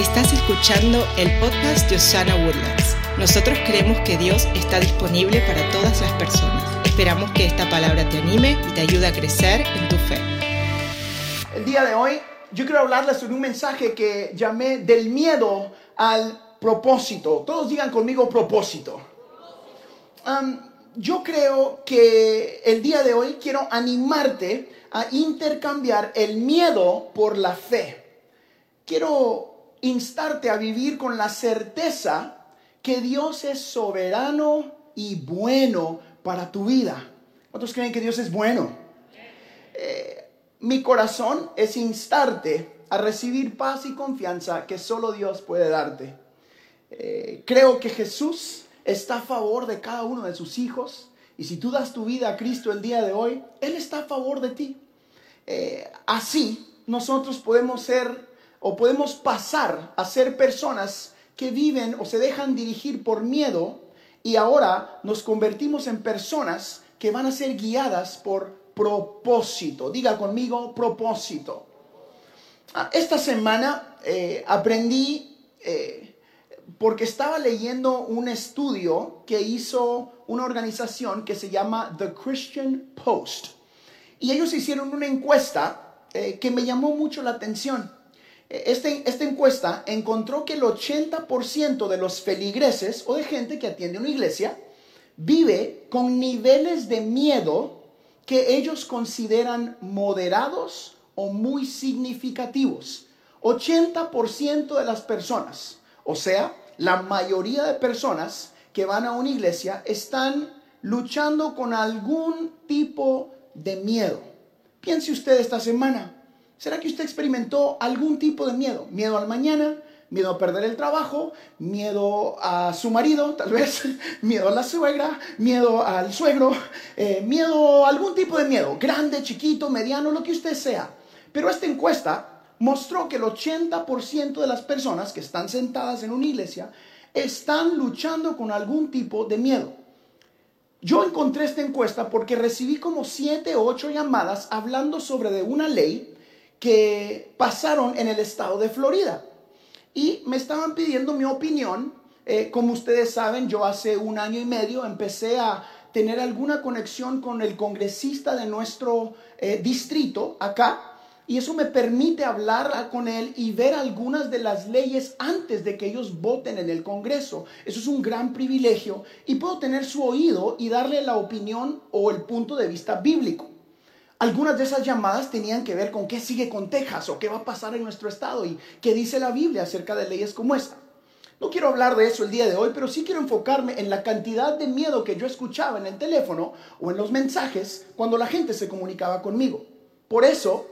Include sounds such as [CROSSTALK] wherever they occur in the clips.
Estás escuchando el podcast de Osana Woodlands. Nosotros creemos que Dios está disponible para todas las personas. Esperamos que esta palabra te anime y te ayude a crecer en tu fe. El día de hoy yo quiero hablarles sobre un mensaje que llamé del miedo al propósito. Todos digan conmigo propósito. Um, yo creo que el día de hoy quiero animarte a intercambiar el miedo por la fe. Quiero instarte a vivir con la certeza que Dios es soberano y bueno para tu vida. ¿Cuántos creen que Dios es bueno? Eh, mi corazón es instarte a recibir paz y confianza que solo Dios puede darte. Eh, creo que Jesús está a favor de cada uno de sus hijos y si tú das tu vida a Cristo el día de hoy, Él está a favor de ti. Eh, así nosotros podemos ser o podemos pasar a ser personas que viven o se dejan dirigir por miedo y ahora nos convertimos en personas que van a ser guiadas por propósito. Diga conmigo propósito. Ah, esta semana eh, aprendí, eh, porque estaba leyendo un estudio que hizo una organización que se llama The Christian Post. Y ellos hicieron una encuesta eh, que me llamó mucho la atención. Este, esta encuesta encontró que el 80% de los feligreses o de gente que atiende una iglesia vive con niveles de miedo que ellos consideran moderados o muy significativos. 80% de las personas, o sea, la mayoría de personas que van a una iglesia están luchando con algún tipo de miedo. Piense usted esta semana, ¿Será que usted experimentó algún tipo de miedo? Miedo al mañana, miedo a perder el trabajo, miedo a su marido, tal vez, [LAUGHS] miedo a la suegra, miedo al suegro, eh, miedo, algún tipo de miedo, grande, chiquito, mediano, lo que usted sea. Pero esta encuesta mostró que el 80% de las personas que están sentadas en una iglesia están luchando con algún tipo de miedo. Yo encontré esta encuesta porque recibí como 7 o 8 llamadas hablando sobre de una ley que pasaron en el estado de Florida. Y me estaban pidiendo mi opinión. Eh, como ustedes saben, yo hace un año y medio empecé a tener alguna conexión con el congresista de nuestro eh, distrito acá. Y eso me permite hablar con él y ver algunas de las leyes antes de que ellos voten en el Congreso. Eso es un gran privilegio y puedo tener su oído y darle la opinión o el punto de vista bíblico. Algunas de esas llamadas tenían que ver con qué sigue con Texas o qué va a pasar en nuestro estado y qué dice la Biblia acerca de leyes como esta. No quiero hablar de eso el día de hoy, pero sí quiero enfocarme en la cantidad de miedo que yo escuchaba en el teléfono o en los mensajes cuando la gente se comunicaba conmigo. Por eso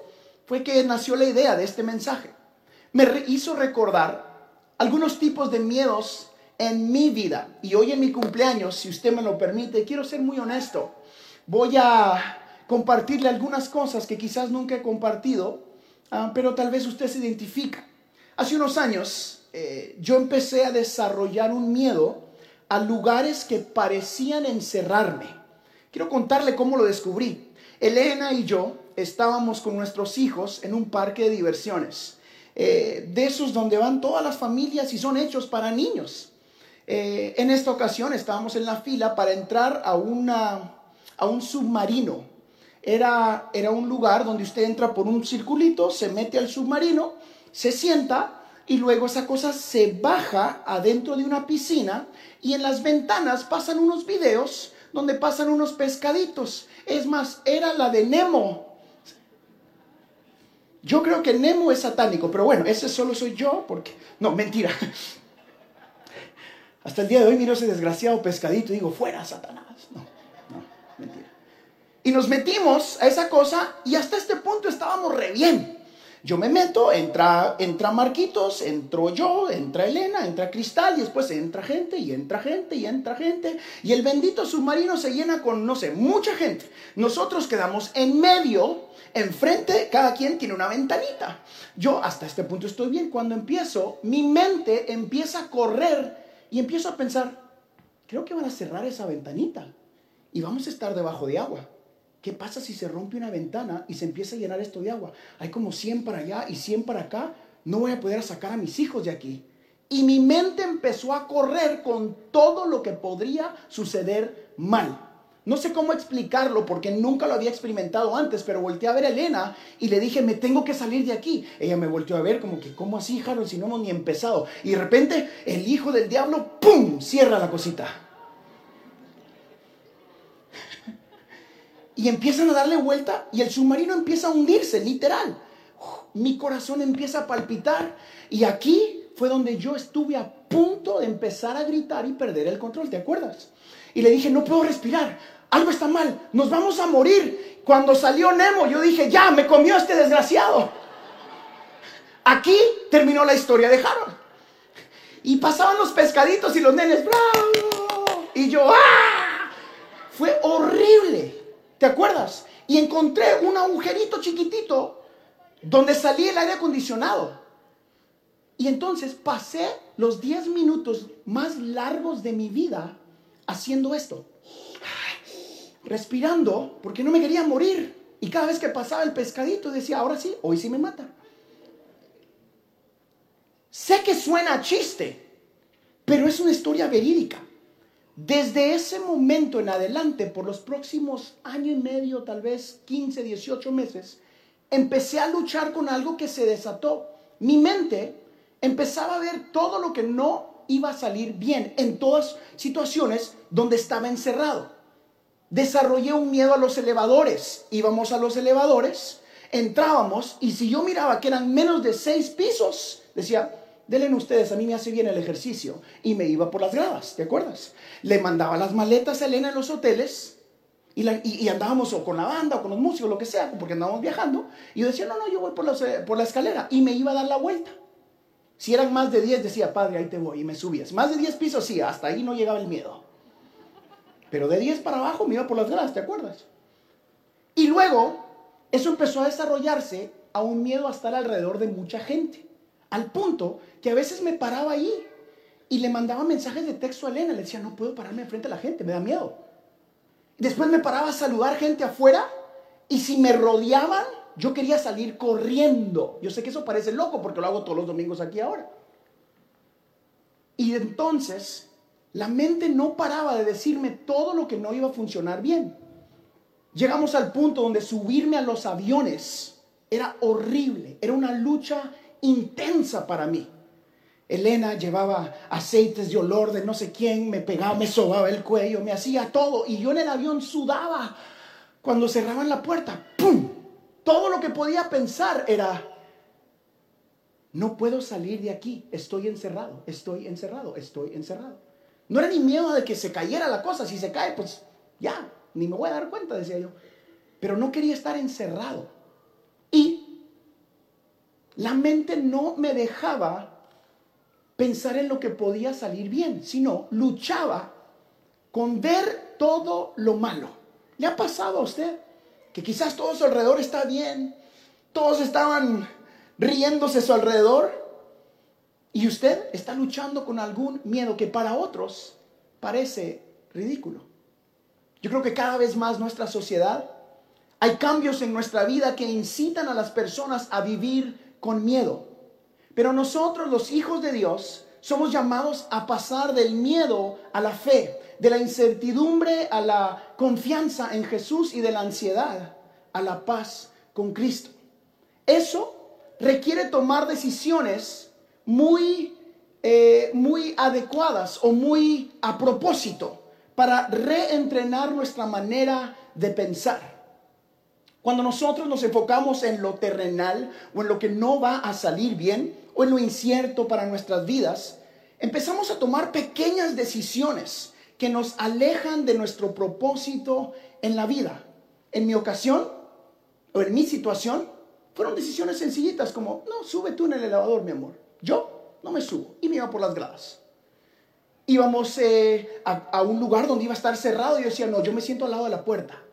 fue que nació la idea de este mensaje. Me hizo recordar algunos tipos de miedos en mi vida. Y hoy en mi cumpleaños, si usted me lo permite, quiero ser muy honesto. Voy a compartirle algunas cosas que quizás nunca he compartido, ah, pero tal vez usted se identifica. Hace unos años eh, yo empecé a desarrollar un miedo a lugares que parecían encerrarme. Quiero contarle cómo lo descubrí. Elena y yo estábamos con nuestros hijos en un parque de diversiones, eh, de esos donde van todas las familias y son hechos para niños. Eh, en esta ocasión estábamos en la fila para entrar a, una, a un submarino era, era un lugar donde usted entra por un circulito, se mete al submarino, se sienta y luego esa cosa se baja adentro de una piscina y en las ventanas pasan unos videos donde pasan unos pescaditos. Es más, era la de Nemo. Yo creo que Nemo es satánico, pero bueno, ese solo soy yo porque... No, mentira. [LAUGHS] Hasta el día de hoy miro ese desgraciado pescadito y digo, fuera Satanás. No. Y nos metimos a esa cosa y hasta este punto estábamos re bien. Yo me meto, entra, entra Marquitos, entro yo, entra Elena, entra Cristal y después entra gente y entra gente y entra gente. Y el bendito submarino se llena con, no sé, mucha gente. Nosotros quedamos en medio, enfrente, cada quien tiene una ventanita. Yo hasta este punto estoy bien. Cuando empiezo, mi mente empieza a correr y empiezo a pensar, creo que van a cerrar esa ventanita y vamos a estar debajo de agua. ¿Qué pasa si se rompe una ventana y se empieza a llenar esto de agua? Hay como 100 para allá y 100 para acá. no voy a poder sacar a mis hijos de aquí. Y mi mente empezó a correr con todo lo que podría suceder mal. No sé cómo explicarlo porque nunca lo había experimentado antes, pero volteé a ver a Elena y le dije, me tengo que salir de aquí. Ella me volteó a ver como que, ¿cómo así, Harold, si no hemos ni empezado? Y de repente el hijo del diablo, ¡pum!, cierra la cosita. Y empiezan a darle vuelta y el submarino empieza a hundirse, literal. Mi corazón empieza a palpitar y aquí fue donde yo estuve a punto de empezar a gritar y perder el control, ¿te acuerdas? Y le dije, no puedo respirar algo está mal, nos vamos a morir. Cuando salió Nemo, yo dije, ya, me comió este desgraciado. Aquí terminó la historia de Harold. Y pasaban los pescaditos y los nenes, ¡bravo! Y yo, ¡ah! Fue horrible. ¿Te acuerdas? Y encontré un agujerito chiquitito donde salía el aire acondicionado. Y entonces pasé los 10 minutos más largos de mi vida haciendo esto respirando porque no me quería morir. Y cada vez que pasaba el pescadito decía, ahora sí, hoy sí me mata. Sé que suena chiste, pero es una historia verídica. Desde ese momento en adelante, por los próximos año y medio, tal vez 15, 18 meses, empecé a luchar con algo que se desató. Mi mente empezaba a ver todo lo que no iba a salir bien en todas situaciones donde estaba encerrado desarrollé un miedo a los elevadores. Íbamos a los elevadores, entrábamos y si yo miraba que eran menos de seis pisos, decía, denle ustedes, a mí me hace bien el ejercicio. Y me iba por las gradas, ¿te acuerdas? Le mandaba las maletas a Elena en los hoteles y, andábamos o con la banda o con los músicos, lo que sea, porque andábamos viajando. Y yo decía, no, no, yo voy por, eh, por la escalera y me iba a dar la vuelta. Si eran más de 10, decía, padre, ahí te voy y me subías. Más de 10 pisos, sí, hasta ahí no llegaba el miedo. Pero de 10 para abajo me iba por las gradas, ¿te acuerdas? Y luego eso empezó a desarrollarse a un miedo a estar alrededor de mucha gente. Al punto que a veces me paraba ahí y le mandaba mensajes de texto a Elena. Le decía, no puedo pararme enfrente a la gente, me da miedo. Después me paraba a saludar gente afuera y si me rodeaban, yo quería salir corriendo. Yo sé que eso parece loco porque lo hago todos los domingos aquí ahora. Y entonces la mente no paraba de decirme todo lo que no iba a funcionar bien. Llegamos al punto donde subirme a los aviones era horrible, era una lucha intensa para mí. Elena llevaba aceites de olor de no sé quién, me pegaba, me sobaba el cuello, me hacía todo y yo en el avión sudaba. Cuando cerraban la puerta, ¡pum! Todo lo que podía pensar era, no puedo salir de aquí, estoy encerrado, estoy encerrado, estoy encerrado. No era ni miedo de que se cayera la cosa. Si se cae, pues ya, ni me voy a dar cuenta, decía yo. Pero no quería estar encerrado. Y la mente no me dejaba pensar en lo que podía salir bien, sino luchaba con ver todo lo malo. ¿Le ha pasado a usted que quizás todo su alrededor está bien? Todos estaban riéndose a su alrededor y usted está luchando con algún miedo que para otros parece ridículo. Yo creo que cada vez más nuestra sociedad, hay cambios en nuestra vida que incitan a las personas a vivir con miedo. Pero nosotros, los hijos de Dios, somos llamados a pasar del miedo a la fe, de la incertidumbre a la confianza en Jesús y de la ansiedad a la paz con Cristo. Eso requiere tomar decisiones muy, eh, muy adecuadas o muy a propósito para reentrenar nuestra manera de pensar. Cuando nosotros nos enfocamos en lo terrenal o en lo que no va a salir bien o en lo incierto para nuestras vidas, empezamos a tomar pequeñas decisiones que nos alejan de nuestro propósito en la vida. En mi ocasión o en mi situación, fueron decisiones sencillitas como, no, sube tú en el elevador, mi amor. Yo no me subo y me iba por las gradas. Íbamos eh, a, un lugar donde iba a estar cerrado y yo decía, no, yo me siento al lado de la puerta.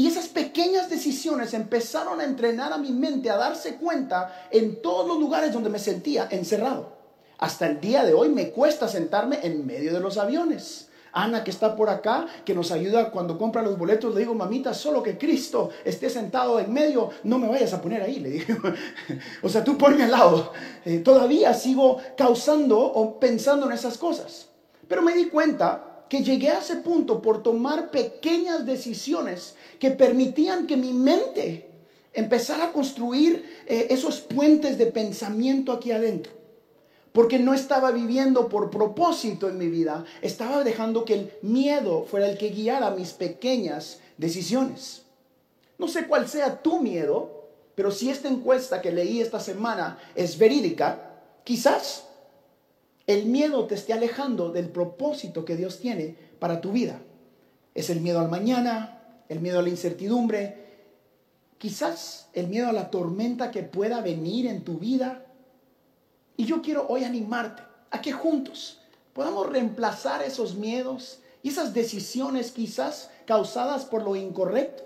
Y esas pequeñas decisiones empezaron a entrenar a mi mente a darse cuenta en todos los lugares donde me sentía encerrado. Hasta el día de hoy me cuesta sentarme en medio de los aviones. Ana que está por acá, que nos ayuda cuando compra los boletos, le digo, mamita, solo que Cristo esté sentado en medio, no me vayas a poner ahí, le digo. [LAUGHS] o sea, tú ponme al lado. Eh, todavía sigo causando o pensando en esas cosas. Pero me di cuenta que llegué a ese punto por tomar pequeñas decisiones que permitían que mi mente empezara a construir eh, esos puentes de pensamiento aquí adentro. Porque no estaba viviendo por propósito en mi vida, estaba dejando que el miedo fuera el que guiara mis pequeñas decisiones. No sé cuál sea tu miedo, pero si esta encuesta que leí esta semana es verídica, quizás el miedo te esté alejando del propósito que Dios tiene para tu vida. Es el miedo al mañana, el miedo a la incertidumbre, quizás el miedo a la tormenta que pueda venir en tu vida y yo quiero hoy animarte a que juntos podamos reemplazar esos miedos y esas decisiones quizás causadas por lo incorrecto,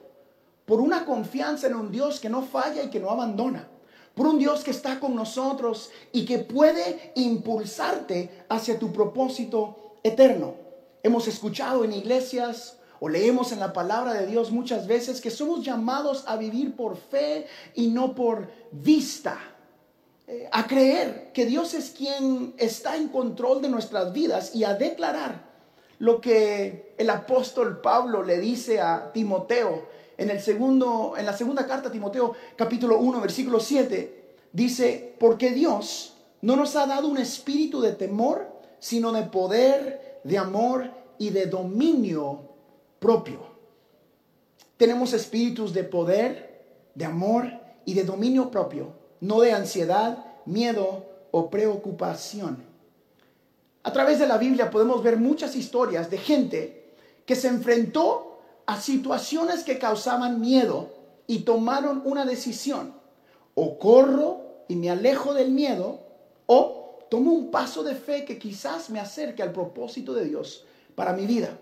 por una confianza en un Dios que no falla y que no abandona, por un Dios que está con nosotros y que puede impulsarte hacia tu propósito eterno. Hemos escuchado en iglesias o leemos en la palabra de Dios muchas veces que somos llamados a vivir por fe y no por vista a creer que Dios es quien está en control de nuestras vidas y a declarar lo que el apóstol Pablo le dice a Timoteo en, el segundo, en la segunda carta Timoteo capítulo 1 versículo 7 dice, porque Dios no nos ha dado un espíritu de temor, sino de poder, de amor y de dominio propio. Tenemos espíritus de poder, de amor y de dominio propio no de ansiedad, miedo o preocupación. A través de la Biblia podemos ver muchas historias de gente que se enfrentó a situaciones que causaban miedo y tomaron una decisión. O corro y me alejo del miedo, o tomo un paso de fe que quizás me acerque al propósito de Dios para mi vida.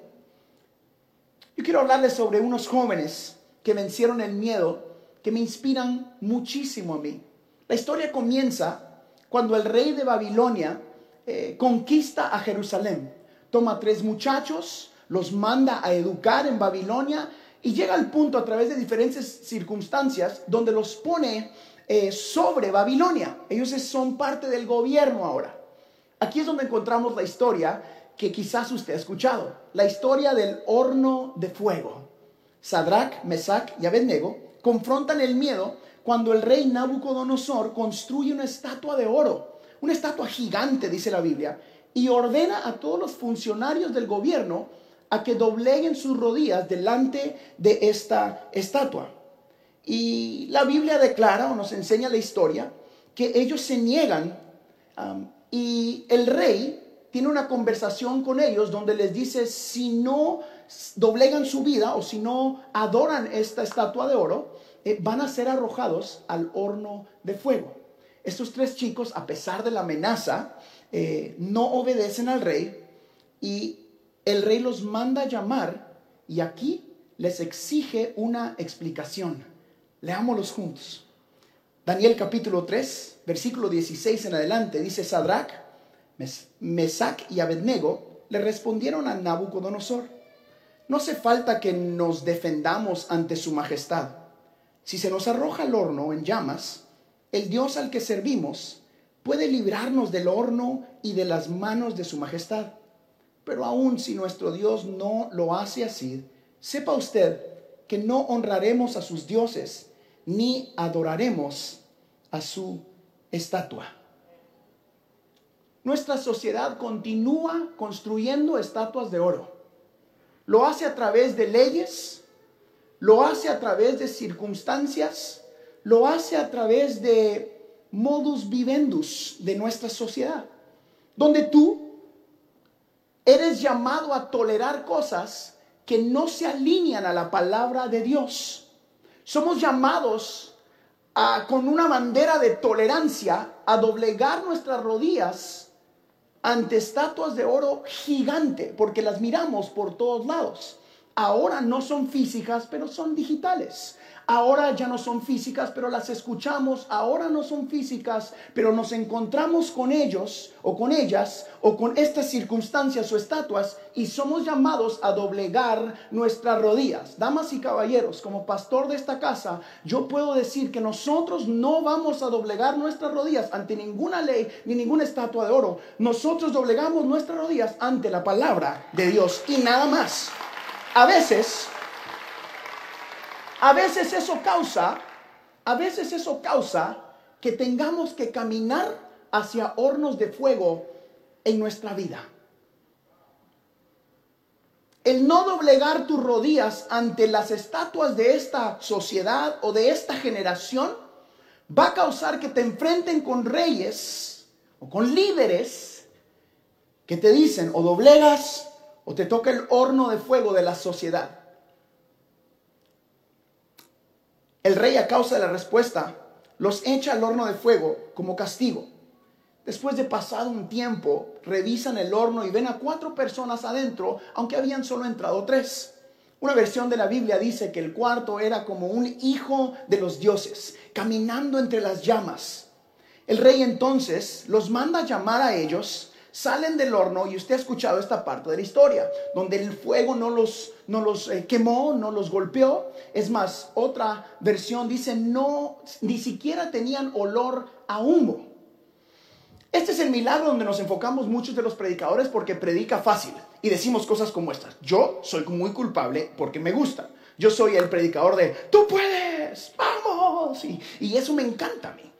Yo quiero hablarles sobre unos jóvenes que vencieron el miedo que me inspiran muchísimo a mí. La historia comienza cuando el rey de Babilonia eh, conquista a Jerusalén. Toma tres muchachos, los manda a educar en Babilonia y llega al punto a través de diferentes circunstancias donde los pone eh, sobre Babilonia. Ellos son parte del gobierno ahora. Aquí es donde encontramos la historia que quizás usted ha escuchado, la historia del horno de fuego. Sadrach, Mesach y Abednego confrontan el miedo cuando el rey Nabucodonosor construye una estatua de oro, una estatua gigante, dice la Biblia, y ordena a todos los funcionarios del gobierno a que dobleguen sus rodillas delante de esta estatua. Y la Biblia declara o nos enseña la historia que ellos se niegan um, y el rey tiene una conversación con ellos donde les dice si no doblegan su vida o si no adoran esta estatua de oro, eh, van a ser arrojados al horno de fuego. Estos tres chicos, a pesar de la amenaza, eh, no obedecen al rey y el rey los manda a llamar y aquí les exige una explicación. Leámoslos juntos. Daniel capítulo 3, versículo 16 en adelante, dice Sadrach, Mesac y Abednego le respondieron a Nabucodonosor, no hace falta que nos defendamos ante su majestad si se nos arroja al horno en llamas, el Dios al que servimos puede librarnos del horno y de las manos de su majestad. Pero aun si nuestro Dios no lo hace así, sepa usted que no honraremos a sus dioses ni adoraremos a su estatua. Nuestra sociedad continúa construyendo estatuas de oro. Lo hace a través de leyes, lo hace a través de circunstancias, lo hace a través de modus vivendus de nuestra sociedad, donde tú eres llamado a tolerar cosas que no se alinean a la palabra de Dios. Somos llamados a, con una bandera de tolerancia a doblegar nuestras rodillas ante estatuas de oro gigante, porque las miramos por todos lados ahora no son físicas, pero son digitales. ahora ya no son físicas, pero las escuchamos, ahora no son físicas, pero nos encontramos con ellos o con ellas o con estas circunstancias o estatuas y somos llamados a doblegar nuestras rodillas. Damas y caballeros, como pastor de esta casa, yo puedo decir que nosotros no vamos a doblegar nuestras rodillas ante ninguna ley ni ninguna estatua de oro. Nosotros doblegamos nuestras rodillas ante la palabra de Dios y nada más. A veces a veces eso causa, a veces eso causa que tengamos que caminar hacia hornos de fuego en nuestra vida. El no doblegar tus rodillas ante las estatuas de esta sociedad o de esta generación va a causar que te enfrenten con reyes o con líderes que te dicen o doblegas o te toca el horno de fuego de la sociedad. El rey a causa de la respuesta los echa al horno de fuego como castigo. Después de pasado un tiempo, revisan el horno y ven a cuatro personas adentro, aunque habían solo entrado tres. Una versión de la Biblia dice que el cuarto era como un hijo de los dioses, caminando entre las llamas. El rey entonces los manda llamar a ellos salen del horno y usted ha escuchado esta parte de la historia, donde el fuego no los, no los eh, quemó, no los golpeó. Es más, otra versión dice, no, ni siquiera tenían olor a humo. Este es el milagro donde nos enfocamos muchos de los predicadores porque predica fácil y decimos cosas como estas. Yo soy muy culpable porque me gusta. Yo soy el predicador de, tú puedes, vamos. Y, eso me encanta a mí.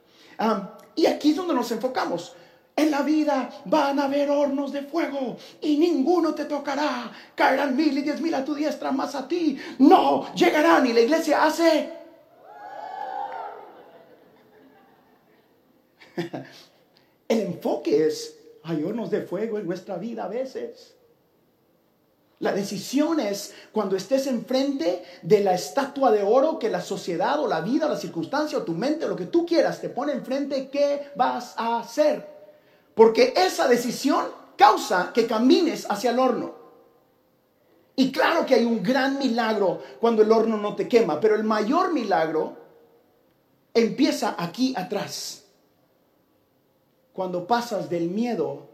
Y aquí es donde nos enfocamos. En la vida van a haber hornos de fuego y ninguno te tocará. Caerán mil y diez mil a tu diestra, más a ti no llegarán. Y la iglesia hace... [LAUGHS] El enfoque es, hay hornos de fuego en nuestra vida a veces. La decisión es cuando estés enfrente de la estatua de oro que la sociedad o la vida o la circunstancia o tu mente o lo que tú quieras te pone enfrente, ¿qué vas a hacer? Porque esa decisión causa que camines hacia el horno. Y claro que hay un gran milagro cuando el horno no te quema, pero el mayor milagro empieza aquí atrás. Cuando pasas del miedo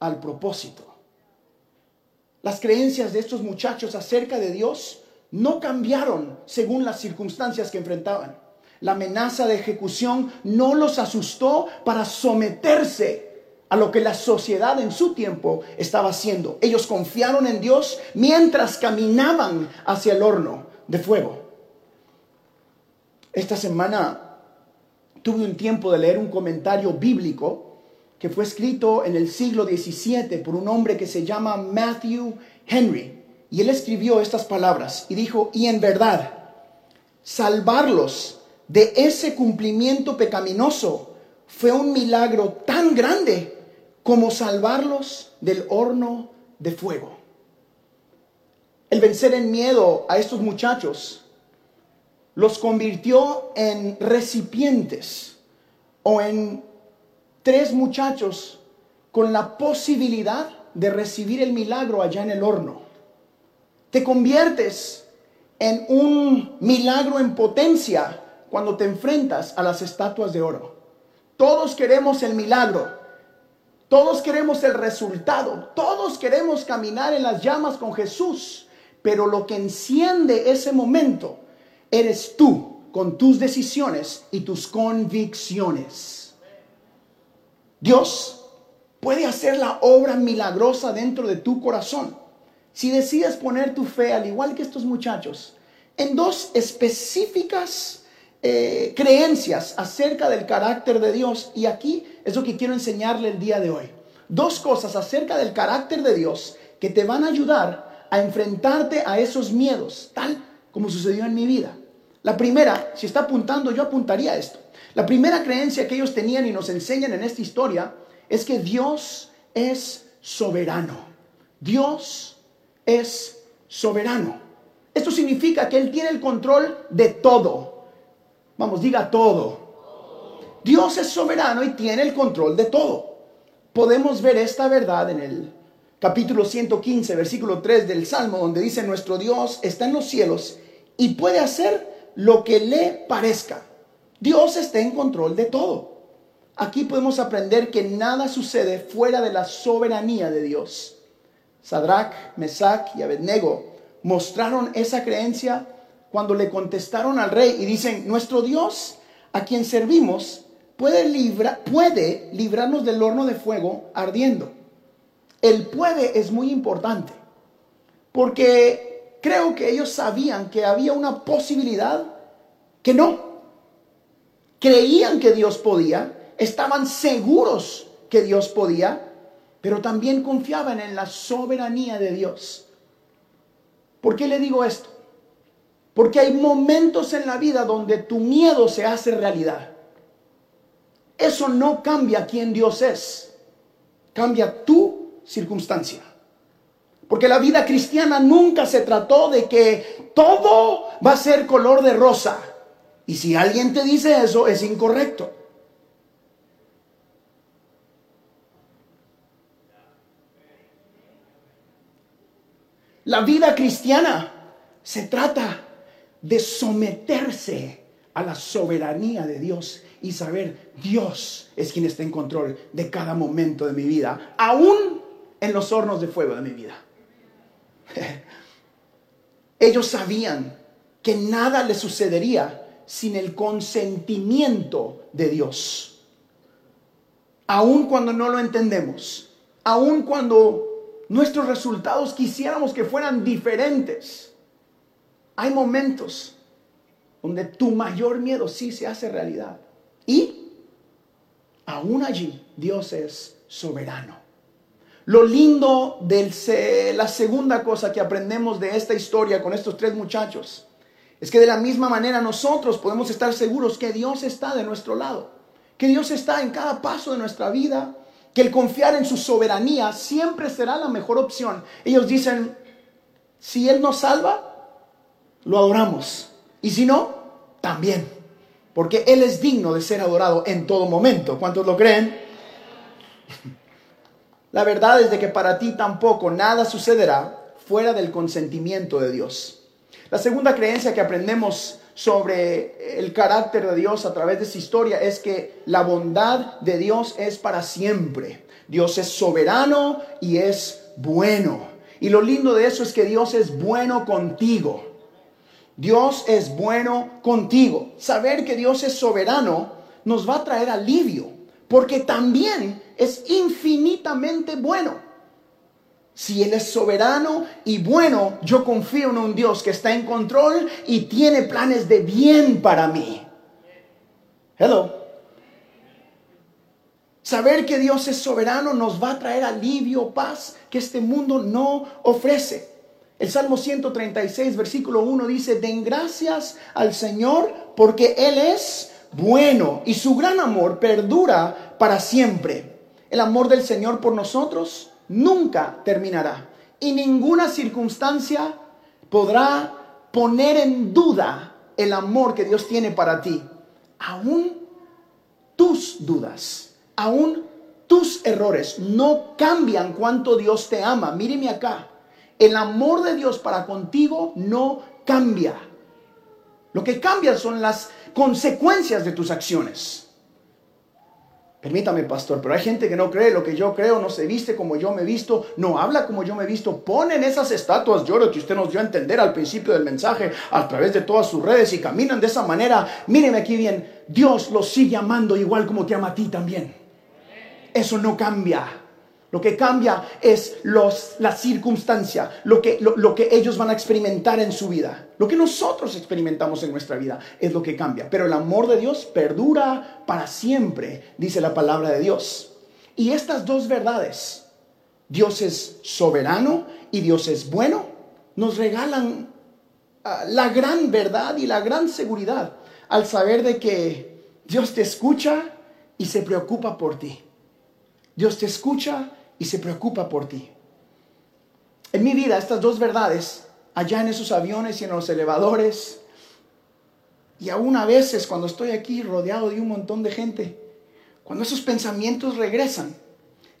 al propósito. Las creencias de estos muchachos acerca de Dios no cambiaron según las circunstancias que enfrentaban. La amenaza de ejecución no los asustó para someterse a lo que la sociedad en su tiempo estaba haciendo. Ellos confiaron en Dios mientras caminaban hacia el horno de fuego. Esta semana tuve un tiempo de leer un comentario bíblico que fue escrito en el siglo XVII por un hombre que se llama Matthew Henry. Y él escribió estas palabras y dijo, y en verdad, salvarlos de ese cumplimiento pecaminoso fue un milagro tan grande como salvarlos del horno de fuego. El vencer el miedo a estos muchachos los convirtió en recipientes o en tres muchachos con la posibilidad de recibir el milagro allá en el horno. Te conviertes en un milagro en potencia cuando te enfrentas a las estatuas de oro. Todos queremos el milagro. Todos queremos el resultado. Todos queremos caminar en las llamas con Jesús. Pero lo que enciende ese momento eres tú con tus decisiones y tus convicciones. Dios puede hacer la obra milagrosa dentro de tu corazón. Si decides poner tu fe, al igual que estos muchachos, en dos específicas eh, creencias acerca del carácter de Dios. Y aquí es lo que quiero enseñarle el día de hoy. Dos cosas acerca del carácter de Dios que te van a ayudar a enfrentarte a esos miedos, tal como sucedió en mi vida. La primera, si está apuntando, yo apuntaría esto. La primera creencia que ellos tenían y nos enseñan en esta historia es que Dios es soberano. Dios es soberano. Esto significa que Él tiene el control de todo. Vamos, diga todo. Dios es soberano y tiene el control de todo. Podemos ver esta verdad en el capítulo 115, versículo 3 del Salmo, donde dice, nuestro Dios está en los cielos y puede hacer lo que le parezca. Dios está en control de todo. Aquí podemos aprender que nada sucede fuera de la soberanía de Dios. Sadrach, Mesach y Abednego mostraron esa creencia cuando le contestaron al rey y dicen, nuestro Dios a quien servimos puede, puede librarnos del horno de fuego ardiendo. El puede es muy importante porque creo que ellos sabían que había una posibilidad que no. Creían que Dios podía, estaban seguros que Dios podía, pero también confiaban en la soberanía de Dios. ¿Por qué le digo esto? Porque hay momentos en la vida donde tu miedo se hace realidad. Eso no cambia quién Dios es, cambia tu circunstancia. Porque la vida cristiana nunca se trató de que todo va a ser color de rosa. Y si alguien te dice eso, es incorrecto. La vida cristiana se trata de someterse a la soberanía de Dios y saber Dios es quien está en control de cada momento de mi vida, aún en los hornos de fuego de mi vida. [LAUGHS] Ellos sabían que nada le sucedería sin el consentimiento de Dios. Aun cuando no lo entendemos, aun cuando nuestros resultados quisiéramos que fueran diferentes, hay momentos donde tu mayor miedo sí se hace realidad. Y aún allí Dios es soberano. Lo lindo de la segunda cosa que aprendemos de esta historia con estos tres muchachos es que de la misma manera nosotros podemos estar seguros que Dios está de nuestro lado, que Dios está en cada paso de nuestra vida, que el confiar en su soberanía siempre será la mejor opción. Ellos dicen, si Él nos salva, lo adoramos. Y si no, también. Porque Él es digno de ser adorado en todo momento. ¿Cuántos lo creen? La verdad es de que para ti tampoco nada sucederá fuera del consentimiento de Dios. La segunda creencia que aprendemos sobre el carácter de Dios a través de esa historia es que la bondad de Dios es para siempre. Dios es soberano y es bueno. Y lo lindo de eso es que Dios es bueno contigo. Dios es bueno contigo. Saber que Dios es soberano nos va a traer alivio, porque también es infinitamente bueno. Si Él es soberano y bueno, yo confío en un Dios que está en control y tiene planes de bien para mí. Hello. Saber que Dios es soberano nos va a traer alivio, paz que este mundo no ofrece. El Salmo 136, versículo 1 dice, den gracias al Señor porque Él es bueno y su gran amor perdura para siempre. El amor del Señor por nosotros nunca terminará y ninguna circunstancia podrá poner en duda el amor que Dios tiene para ti. Aún tus dudas, aún tus errores no cambian cuánto Dios te ama. Míreme acá. El amor de Dios para contigo no cambia. Lo que cambia son las consecuencias de tus acciones. Permítame, pastor, pero hay gente que no cree lo que yo creo, no se viste como yo me he visto, no habla como yo me he visto, ponen esas estatuas lloro que usted nos dio a entender al principio del mensaje a través de todas sus redes y caminan de esa manera. Míreme aquí bien, Dios los sigue amando igual como te ama a ti también. Eso no cambia. Lo que cambia es los, la circunstancia, lo que, lo, que ellos van a experimentar en su vida. Lo que nosotros experimentamos en nuestra vida es lo que cambia. Pero el amor de Dios perdura para siempre, dice la palabra de Dios. Y estas dos verdades, Dios es soberano y Dios es bueno, nos regalan ah, la gran verdad y la gran seguridad al saber de que Dios te escucha y se preocupa por ti. Dios te escucha y se preocupa por ti. En mi vida, estas dos verdades, allá en esos aviones y en los elevadores, y aún a veces cuando estoy aquí rodeado de un montón de gente, cuando esos pensamientos regresan,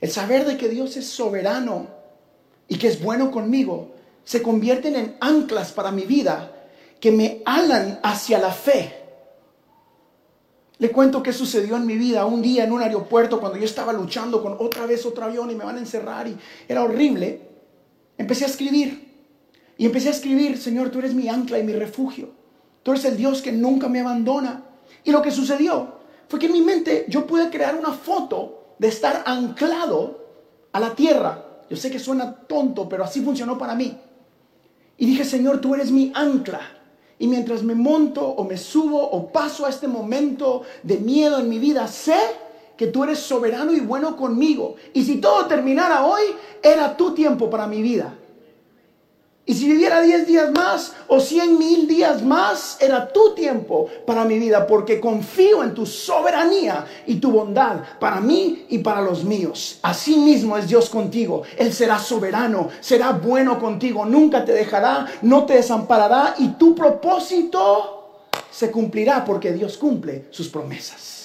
el saber de que Dios es soberano y que es bueno conmigo, se convierten en anclas para mi vida que me alan hacia la fe. Le cuento qué sucedió en mi vida un día en un aeropuerto cuando yo estaba luchando con otra vez otro avión y me van a encerrar y era horrible. Empecé a escribir y empecé a escribir, Señor, tú eres mi ancla y mi refugio. Tú eres el Dios que nunca me abandona. Y lo que sucedió fue que en mi mente yo pude crear una foto de estar anclado a la tierra. Yo sé que suena tonto, pero así funcionó para mí. Y dije, Señor, tú eres mi ancla. Y mientras me monto o me subo o paso a este momento de miedo en mi vida, sé que tú eres soberano y bueno conmigo. Y si todo terminara hoy, era tu tiempo para mi vida. Y si viviera 10 días más o 100 mil días más, era tu tiempo para mi vida, porque confío en tu soberanía y tu bondad para mí y para los míos. Así mismo es Dios contigo. Él será soberano, será bueno contigo, nunca te dejará, no te desamparará y tu propósito se cumplirá porque Dios cumple sus promesas.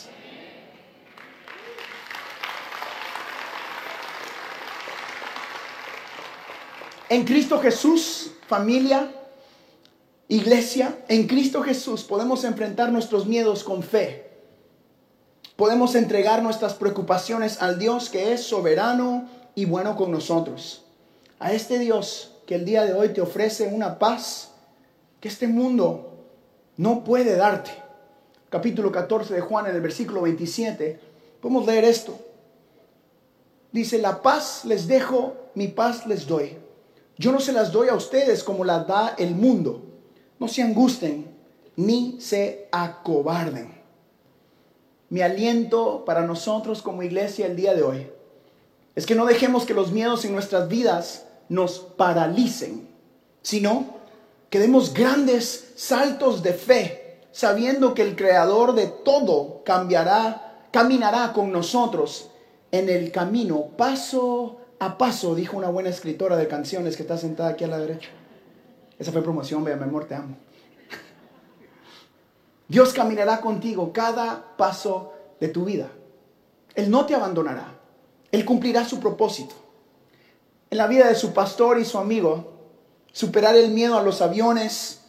En Cristo Jesús, familia, iglesia, en Cristo Jesús podemos enfrentar nuestros miedos con fe. Podemos entregar nuestras preocupaciones al Dios que es soberano y bueno con nosotros. A este Dios que el día de hoy te ofrece una paz que este mundo no puede darte. Capítulo 14 de Juan en el versículo 27. Podemos leer esto. Dice, la paz les dejo, mi paz les doy. Yo no se las doy a ustedes como las da el mundo. No se angusten ni se acobarden. Mi aliento para nosotros como iglesia el día de hoy es que no dejemos que los miedos en nuestras vidas nos paralicen, sino que demos grandes saltos de fe, sabiendo que el creador de todo cambiará, caminará con nosotros en el camino paso a paso, dijo una buena escritora de canciones que está sentada aquí a la derecha. Esa fue promoción, vea, mi amor, te amo. Dios caminará contigo cada paso de tu vida. Él no te abandonará. Él cumplirá su propósito. En la vida de su pastor y su amigo, superar el miedo a los aviones,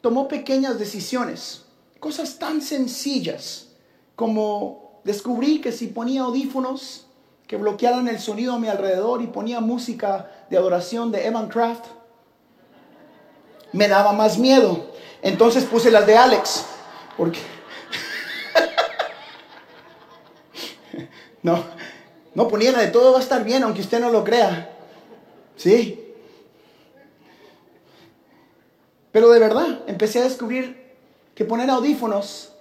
tomó pequeñas decisiones, cosas tan sencillas como descubrí que si ponía audífonos, que bloquearan el sonido a mi alrededor y ponía música de adoración de Evan Craft, me daba más miedo. Entonces puse las de Alex, porque... [LAUGHS] no, no ponía la de todo va a estar bien, aunque usted no lo crea. Sí. Pero de verdad, empecé a descubrir que poner audífonos,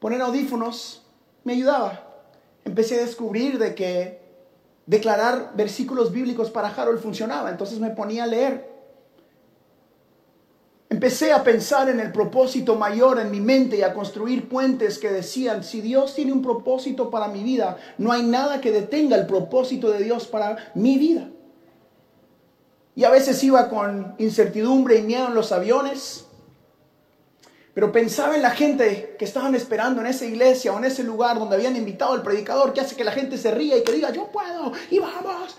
poner audífonos me ayudaba empecé a descubrir de que declarar versículos bíblicos para Harold funcionaba. Entonces me ponía a leer. Empecé a pensar en el propósito mayor en mi mente y a construir puentes que decían, si Dios tiene un propósito para mi vida, no hay nada que detenga el propósito de Dios para mi vida. Y a veces iba con incertidumbre y miedo en los aviones pero pensaba en la gente que estaban esperando en esa iglesia o en ese lugar donde habían invitado al predicador que hace que la gente se ría y que diga, yo puedo, y vamos.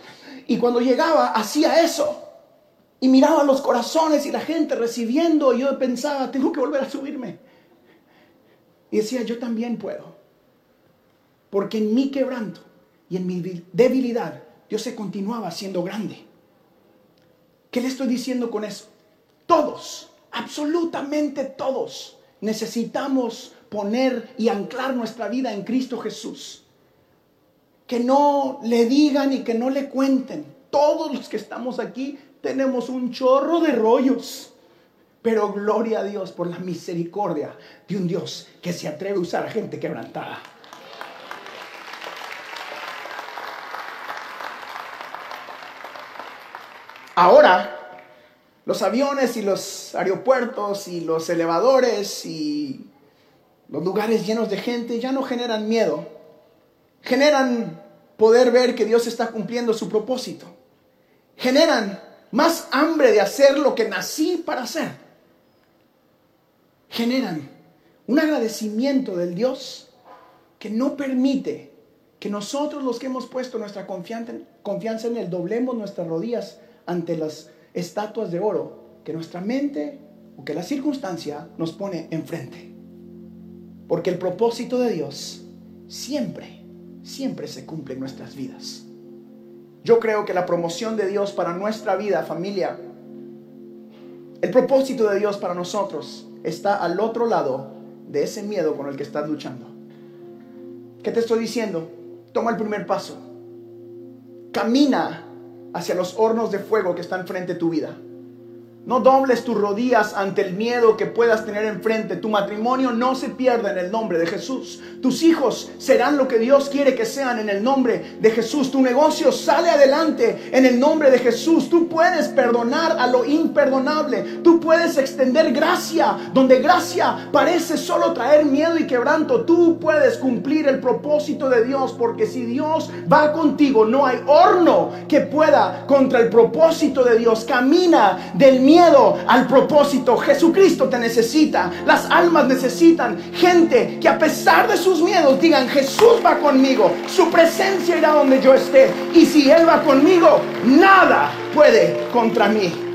Y cuando llegaba, hacía eso. Y miraba los corazones y la gente recibiendo. Y yo pensaba, tengo que volver a subirme. Y decía, yo también puedo. Porque en mi quebranto y en mi debilidad, Dios se continuaba siendo grande. ¿Qué le estoy diciendo con eso? Todos absolutamente todos necesitamos poner y anclar nuestra vida en Cristo Jesús. Que no le digan y que no le cuenten. Todos los que estamos aquí tenemos un chorro de rollos. Pero gloria a Dios por la misericordia de un Dios que se atreve a usar a gente quebrantada. Ahora los aviones y los aeropuertos y los elevadores y los lugares llenos de gente ya no generan miedo, generan poder ver que Dios está cumpliendo su propósito, generan más hambre de hacer lo que nací para hacer, generan un agradecimiento del Dios que no permite que nosotros los que hemos puesto nuestra confianza en Él doblemos nuestras rodillas ante las estatuas de oro que nuestra mente o que la circunstancia nos pone enfrente. Porque el propósito de Dios siempre, siempre se cumple en nuestras vidas. Yo creo que la promoción de Dios para nuestra vida, familia, el propósito de Dios para nosotros está al otro lado de ese miedo con el que estás luchando. ¿Qué te estoy diciendo? Toma el primer paso. Camina hacia los hornos de fuego que están frente a tu vida. No dobles tus rodillas ante el miedo que puedas tener enfrente. Tu matrimonio no se pierda en el nombre de Jesús. Tus hijos serán lo que Dios quiere que sean en el nombre de Jesús. Tu negocio sale adelante en el nombre de Jesús. Tú puedes perdonar a lo imperdonable. Tú puedes extender gracia donde gracia parece solo traer miedo y quebranto. Tú puedes cumplir el propósito de Dios porque si Dios va contigo, no hay horno que pueda contra el propósito de Dios. Camina del miedo miedo al propósito. Jesucristo te necesita. Las almas necesitan gente que a pesar de sus miedos digan, Jesús va conmigo. Su presencia irá donde yo esté. Y si Él va conmigo, nada puede contra mí.